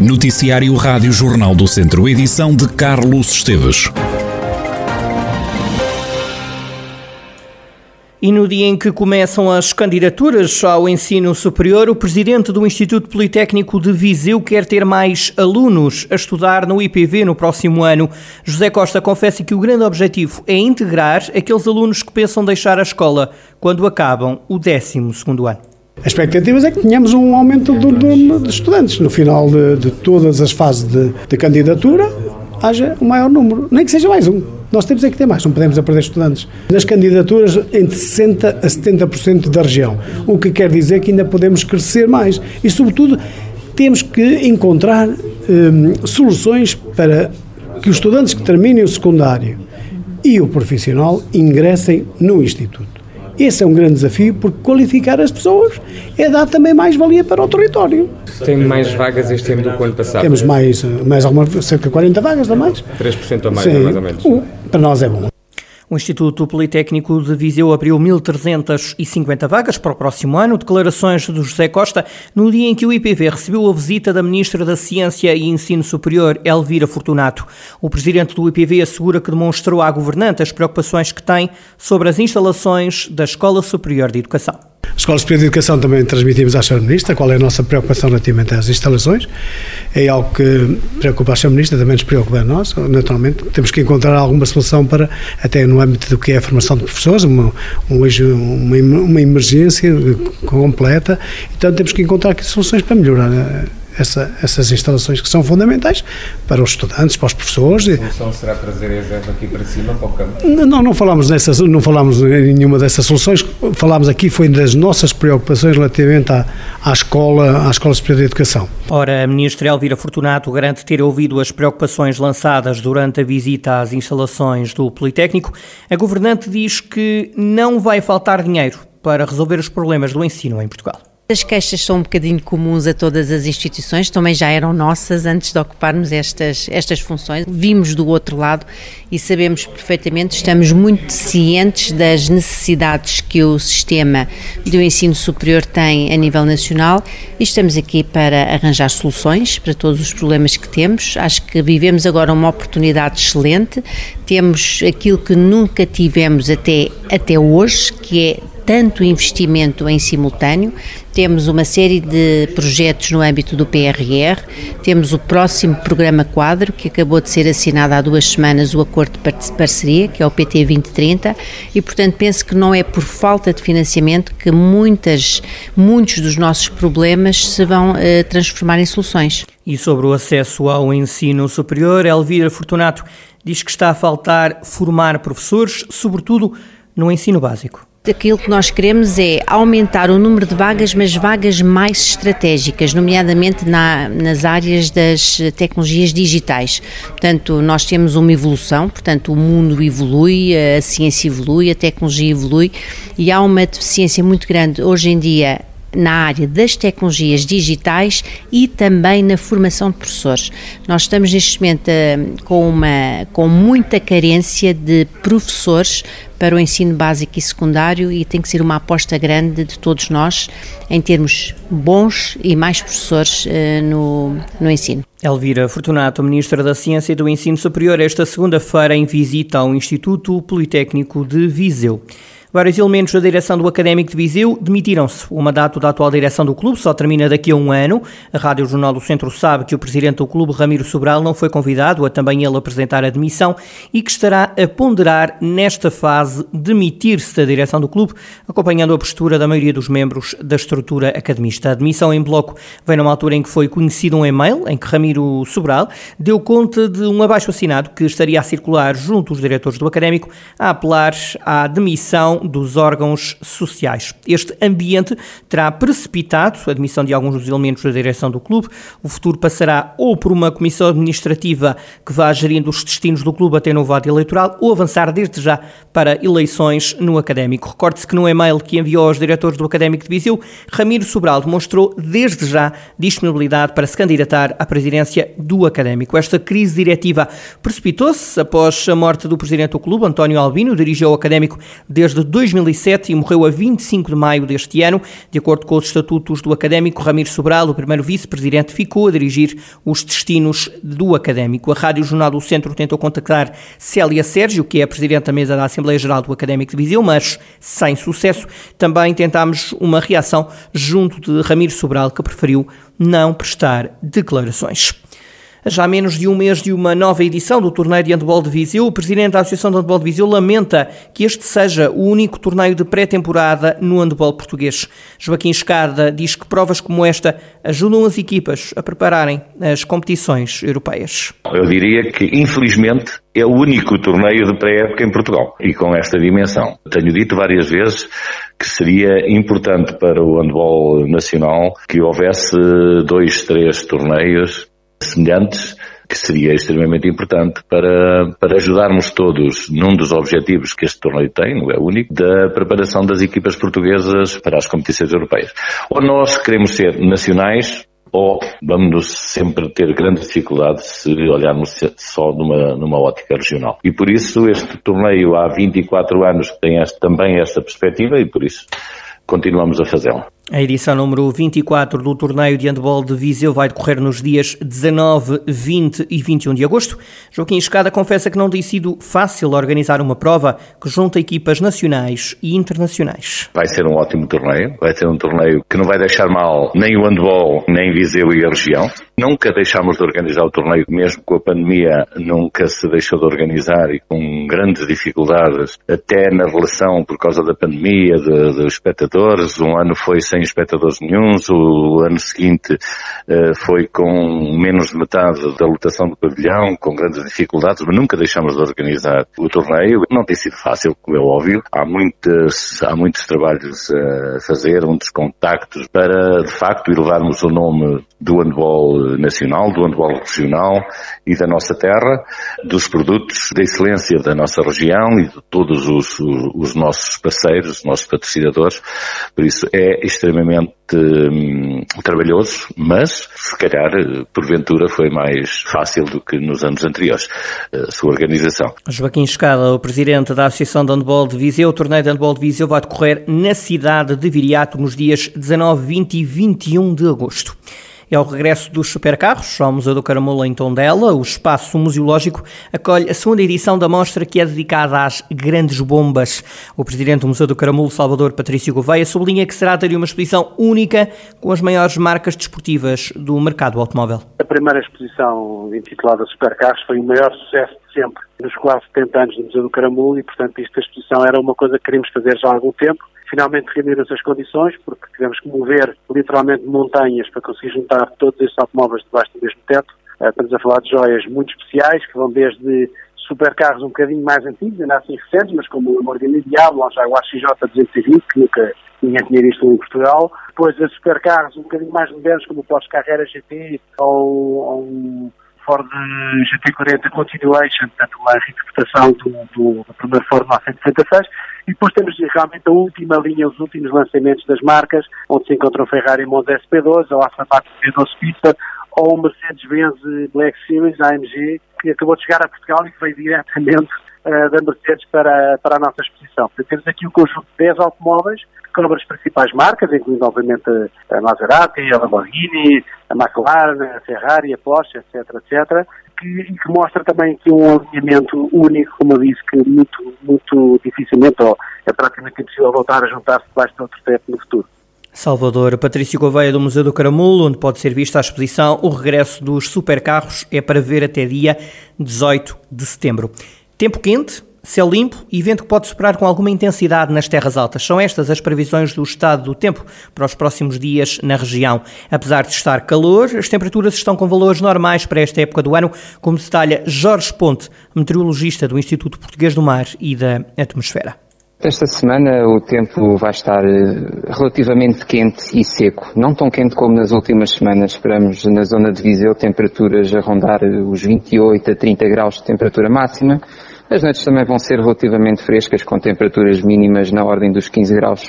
Noticiário Rádio Jornal do Centro, edição de Carlos Esteves. E no dia em que começam as candidaturas ao ensino superior, o presidente do Instituto Politécnico de Viseu quer ter mais alunos a estudar no IPV no próximo ano. José Costa confessa que o grande objetivo é integrar aqueles alunos que pensam deixar a escola quando acabam o 12 ano. As expectativas é que tenhamos um aumento do número de estudantes. No final de, de todas as fases de, de candidatura, haja um maior número, nem que seja mais um. Nós temos é que ter mais, não podemos perder estudantes. Nas candidaturas, entre 60% a 70% da região, o que quer dizer que ainda podemos crescer mais. E, sobretudo, temos que encontrar hum, soluções para que os estudantes que terminem o secundário e o profissional ingressem no Instituto. Esse é um grande desafio, porque qualificar as pessoas é dar também mais valia para o território. Tem mais vagas este ano do que o ano passado? Temos mais, mais alguma, cerca de 40 vagas a mais. 3% a mais, Sim, mais ou menos. para nós é bom. O Instituto Politécnico de Viseu abriu 1.350 vagas para o próximo ano. Declarações do José Costa no dia em que o IPV recebeu a visita da Ministra da Ciência e Ensino Superior, Elvira Fortunato. O presidente do IPV assegura que demonstrou à governante as preocupações que tem sobre as instalações da Escola Superior de Educação. Escola Superior de Educação também transmitimos à Sra. Ministra qual é a nossa preocupação relativamente às instalações. É algo que preocupa a Sra. Ministra, também nos preocupa a nós. Naturalmente, temos que encontrar alguma solução para, até no âmbito do que é a formação de professores, uma, uma, uma emergência completa. Então, temos que encontrar aqui soluções para melhorar essa, essas instalações que são fundamentais para os estudantes, para os professores. A solução será trazer a ESEV aqui para cima, para o campo? Não, não falamos, nessas, não falamos em nenhuma dessas soluções, falámos aqui foi das nossas preocupações relativamente à, à escola, à Escola Superior de Educação. Ora, a Ministra Elvira Fortunato garante ter ouvido as preocupações lançadas durante a visita às instalações do Politécnico. A governante diz que não vai faltar dinheiro para resolver os problemas do ensino em Portugal. As queixas são um bocadinho comuns a todas as instituições, também já eram nossas antes de ocuparmos estas, estas funções. Vimos do outro lado e sabemos perfeitamente, estamos muito cientes das necessidades que o sistema do ensino superior tem a nível nacional e estamos aqui para arranjar soluções para todos os problemas que temos. Acho que vivemos agora uma oportunidade excelente, temos aquilo que nunca tivemos até, até hoje, que é tanto investimento em simultâneo, temos uma série de projetos no âmbito do PRR, temos o próximo programa quadro, que acabou de ser assinado há duas semanas, o Acordo de Parceria, que é o PT 2030, e portanto penso que não é por falta de financiamento que muitas, muitos dos nossos problemas se vão uh, transformar em soluções. E sobre o acesso ao ensino superior, Elvira Fortunato diz que está a faltar formar professores, sobretudo no ensino básico. Aquilo que nós queremos é aumentar o número de vagas, mas vagas mais estratégicas, nomeadamente na, nas áreas das tecnologias digitais. Portanto, nós temos uma evolução, portanto, o mundo evolui, a ciência evolui, a tecnologia evolui e há uma deficiência muito grande hoje em dia na área das tecnologias digitais e também na formação de professores. Nós estamos neste momento uh, com, uma, com muita carência de professores para o ensino básico e secundário e tem que ser uma aposta grande de todos nós em termos bons e mais professores uh, no, no ensino. Elvira Fortunato, Ministra da Ciência e do Ensino Superior, esta segunda-feira em visita ao Instituto Politécnico de Viseu. Vários elementos da direção do Académico de Viseu demitiram-se. O mandato da atual direção do clube só termina daqui a um ano. A Rádio Jornal do Centro sabe que o presidente do clube, Ramiro Sobral, não foi convidado a também ele apresentar a demissão e que estará a ponderar nesta fase demitir-se da direção do clube, acompanhando a postura da maioria dos membros da estrutura academista. A demissão em bloco vem numa altura em que foi conhecido um e-mail em que Ramiro Sobral deu conta de um abaixo assinado que estaria a circular junto aos diretores do Académico a apelar à demissão dos órgãos sociais. Este ambiente terá precipitado a admissão de alguns dos elementos da direção do clube. O futuro passará ou por uma comissão administrativa que vá gerindo os destinos do clube até novo ato eleitoral ou avançar desde já para eleições no Académico. Recorde-se que no e-mail que enviou aos diretores do Académico de Viseu, Ramiro Sobral demonstrou desde já disponibilidade para se candidatar à presidência do Académico. Esta crise diretiva precipitou-se após a morte do presidente do clube, António Albino, dirigiu o Académico desde 2007 e morreu a 25 de maio deste ano. De acordo com os estatutos do académico, Ramiro Sobral, o primeiro vice-presidente, ficou a dirigir os destinos do académico. A Rádio Jornal do Centro tentou contactar Célia Sérgio, que é a presidente da mesa da Assembleia Geral do Académico de Viseu, mas sem sucesso. Também tentámos uma reação junto de Ramiro Sobral, que preferiu não prestar declarações. Já menos de um mês de uma nova edição do torneio de handball de Viseu, o presidente da Associação de Handball de Viseu lamenta que este seja o único torneio de pré-temporada no handball português. Joaquim Escada diz que provas como esta ajudam as equipas a prepararem as competições europeias. Eu diria que, infelizmente, é o único torneio de pré-época em Portugal e com esta dimensão. Tenho dito várias vezes que seria importante para o handball nacional que houvesse dois, três torneios semelhantes, que seria extremamente importante para, para ajudarmos todos num dos objetivos que este torneio tem, não é único, da preparação das equipas portuguesas para as competições europeias. Ou nós queremos ser nacionais, ou vamos sempre ter grande dificuldade se olharmos só numa, numa ótica regional. E por isso este torneio há 24 anos tem este, também esta perspectiva e por isso continuamos a fazê-la. A edição número 24 do torneio de handball de Viseu vai decorrer nos dias 19, 20 e 21 de agosto. Joaquim Escada confessa que não tem sido fácil organizar uma prova que junta equipas nacionais e internacionais. Vai ser um ótimo torneio, vai ser um torneio que não vai deixar mal nem o handball, nem Viseu e a região. Nunca deixámos de organizar o torneio, mesmo com a pandemia, nunca se deixou de organizar e com grandes dificuldades, até na relação por causa da pandemia, dos espectadores. Um ano foi sem espectadores nenhums, o ano seguinte uh, foi com menos de metade da lotação do pavilhão, com grandes dificuldades, mas nunca deixámos de organizar o torneio. Não tem sido fácil, como é óbvio. Há, muitas, há muitos trabalhos a fazer, muitos contactos para, de facto, elevarmos o nome do handball nacional, do handball regional e da nossa terra, dos produtos da excelência da nossa região e de todos os, os nossos parceiros, os nossos patrocinadores. Por isso é extremamente hum, trabalhoso, mas se calhar, porventura, foi mais fácil do que nos anos anteriores, a sua organização. Joaquim Escada, o presidente da Associação de Handball de Viseu, o torneio de handball de Viseu vai decorrer na cidade de Viriato nos dias 19, 20 e 21 de agosto. É o regresso dos supercarros ao Museu do Caramulo em Tondela. O espaço museológico acolhe a segunda edição da mostra que é dedicada às grandes bombas. O presidente do Museu do Caramulo, Salvador Patrício Gouveia, sublinha que se trata de uma exposição única com as maiores marcas desportivas do mercado automóvel. A primeira exposição intitulada Supercarros foi o maior sucesso de sempre nos quase 70 anos do Museu do Caramulo e, portanto, esta exposição era uma coisa que queríamos fazer já há algum tempo finalmente reuniram-se as condições, porque tivemos que mover literalmente montanhas para conseguir juntar todos estes automóveis debaixo do mesmo teto. Uh, estamos a falar de joias muito especiais, que vão desde supercarros um bocadinho mais antigos, ainda assim recentes, mas como o Lamborghini Diablo, o Jaguar XJ220, que nunca ninguém tinha visto em Portugal. Depois a supercarros um bocadinho mais modernos, como o Porsche Carrera GT ou, ou um Ford GT40 Continuation, portanto uma reinterpretação do, do, primeiro Ford 966. E depois temos realmente a última linha, os últimos lançamentos das marcas, onde se encontram Ferrari Monza SP12, ou a Sabato V12 Pista, ou o Mercedes-Benz Black Series AMG, que acabou de chegar a Portugal e que veio diretamente uh, da Mercedes para, para a nossa exposição. Temos aqui um conjunto de 10 automóveis que as principais marcas, incluindo obviamente a Maserati, a Lamborghini, a McLaren, a Ferrari, a Porsche, etc, etc, que, que mostra também aqui um alinhamento único, como eu disse, que muito, muito dificilmente, ou é praticamente impossível voltar a juntar-se debaixo de outro teto no futuro. Salvador, Patrício Gouveia do Museu do Caramulo, onde pode ser vista a exposição O Regresso dos Supercarros, é para ver até dia 18 de setembro. Tempo quente, céu limpo e vento que pode soprar com alguma intensidade nas terras altas. São estas as previsões do estado do tempo para os próximos dias na região. Apesar de estar calor, as temperaturas estão com valores normais para esta época do ano, como detalha Jorge Ponte, meteorologista do Instituto Português do Mar e da Atmosfera. Esta semana o tempo vai estar eh, relativamente quente e seco. Não tão quente como nas últimas semanas. Esperamos na zona de Viseu temperaturas a rondar os 28 a 30 graus de temperatura máxima. As noites também vão ser relativamente frescas, com temperaturas mínimas na ordem dos 15 graus.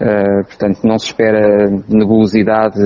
Uh, portanto, não se espera nebulosidade.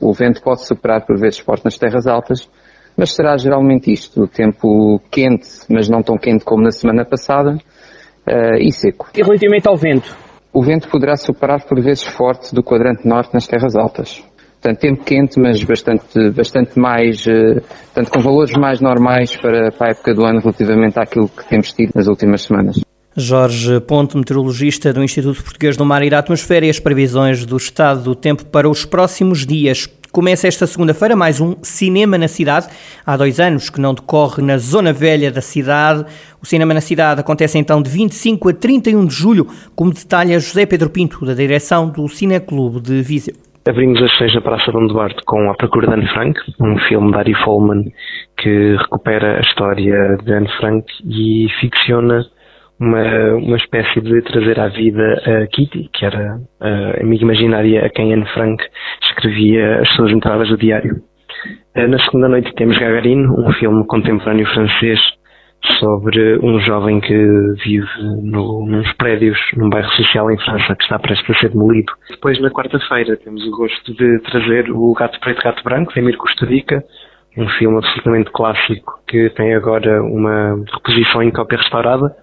O vento pode superar por vezes forte nas terras altas, mas será geralmente isto. O tempo quente, mas não tão quente como na semana passada uh, e seco. E relativamente ao vento? O vento poderá superar por vezes forte do quadrante norte nas terras altas. Portanto, tempo quente, mas bastante, bastante mais, uh, portanto, com valores mais normais para, para a época do ano relativamente àquilo que temos tido nas últimas semanas. Jorge Ponte, meteorologista do Instituto Português do Mar e da Atmosfera e as previsões do estado do tempo para os próximos dias. Começa esta segunda-feira mais um Cinema na Cidade. Há dois anos que não decorre na Zona Velha da cidade. O Cinema na Cidade acontece então de 25 a 31 de julho, como detalha José Pedro Pinto, da direção do Cineclube de Viseu. Abrimos as sessões na Praça Dom Duarte com A Procura de Anne Frank, um filme de Ari Folman que recupera a história de Anne Frank e ficciona uma, uma espécie de trazer à vida a Kitty, que era a amiga imaginária a quem Anne Frank escrevia as suas entradas do diário. Eh, na segunda noite temos Gagarin, um filme contemporâneo francês sobre um jovem que vive no, nos prédios num bairro social em França que está prestes a ser demolido. Depois, na quarta-feira, temos o gosto de trazer o Gato Preto Gato Branco, de Emir Custodica, um filme absolutamente clássico que tem agora uma reposição em cópia restaurada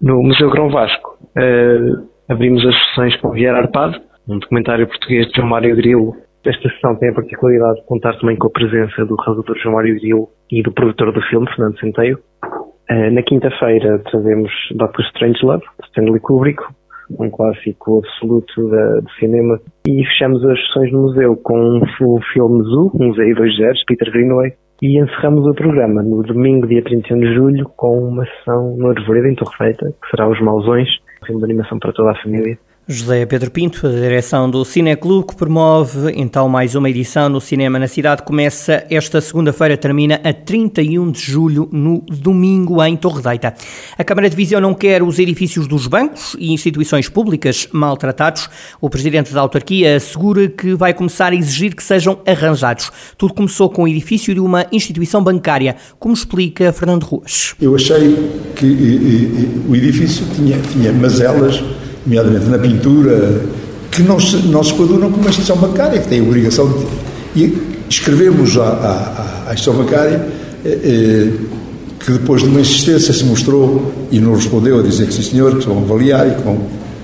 no Museu Grão Vasco. Uh, abrimos as sessões com Vieira Arpado, um documentário português de João Mário Grilo. Esta sessão tem a particularidade de contar também com a presença do realizador João Mário Grilo e do produtor do filme, Fernando Centeio. Uh, na quinta-feira trazemos Doctor Strangelove, de Stanley Kubrick, um clássico absoluto da, do cinema. E fechamos as sessões no museu com o filme Zoo, um Museu 2 Zeros, Peter Greenaway, e encerramos o programa no domingo, dia 31 de julho, com uma sessão no Arvoredo, em Torreita, que será Os Mausões, um filme de animação para toda a família. José Pedro Pinto, a direção do Cineclube, que promove então mais uma edição no Cinema na Cidade. Começa esta segunda-feira, termina a 31 de julho, no domingo, em Torredeita. A Câmara de Viseu não quer os edifícios dos bancos e instituições públicas maltratados. O presidente da autarquia assegura que vai começar a exigir que sejam arranjados. Tudo começou com o edifício de uma instituição bancária, como explica Fernando Ruas. Eu achei que e, e, o edifício tinha, tinha mazelas nomeadamente na pintura, que não se, não se coadunam com uma instituição bancária, que tem a obrigação de. E escrevemos à, à, à instituição bancária eh, eh, que depois de uma insistência se mostrou e nos respondeu a dizer que sim senhor, que vão avaliar e que vão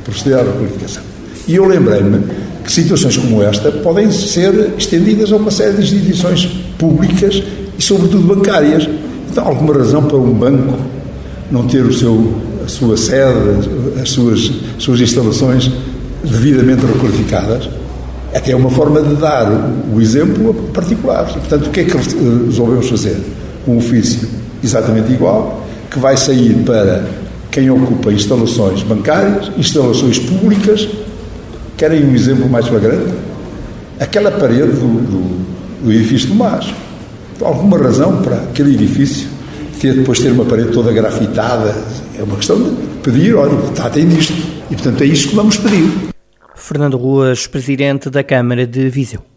proceder à qualificação. E eu lembrei-me que situações como esta podem ser estendidas a uma série de instituições públicas e sobretudo bancárias. Então, alguma razão para um banco não ter o seu a sua sede, as suas, suas instalações devidamente requalificadas, até é uma forma de dar o exemplo a particulares. Portanto, o que é que resolvemos fazer? Um ofício exatamente igual, que vai sair para quem ocupa instalações bancárias, instalações públicas. Querem um exemplo mais flagrante? Aquela parede do, do, do edifício do MAS. Alguma razão para aquele edifício ter depois ter uma parede toda grafitada, é uma questão de pedir, olha, tratem disto. E, portanto, é isso que vamos pedir. Fernando Ruas, Presidente da Câmara de Viseu.